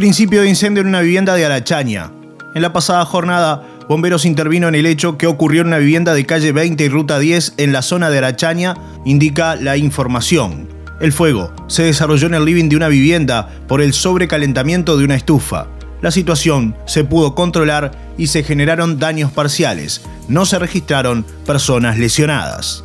Principio de incendio en una vivienda de Arachaña. En la pasada jornada, bomberos intervino en el hecho que ocurrió en una vivienda de calle 20 y ruta 10 en la zona de Arachaña, indica la información. El fuego se desarrolló en el living de una vivienda por el sobrecalentamiento de una estufa. La situación se pudo controlar y se generaron daños parciales. No se registraron personas lesionadas.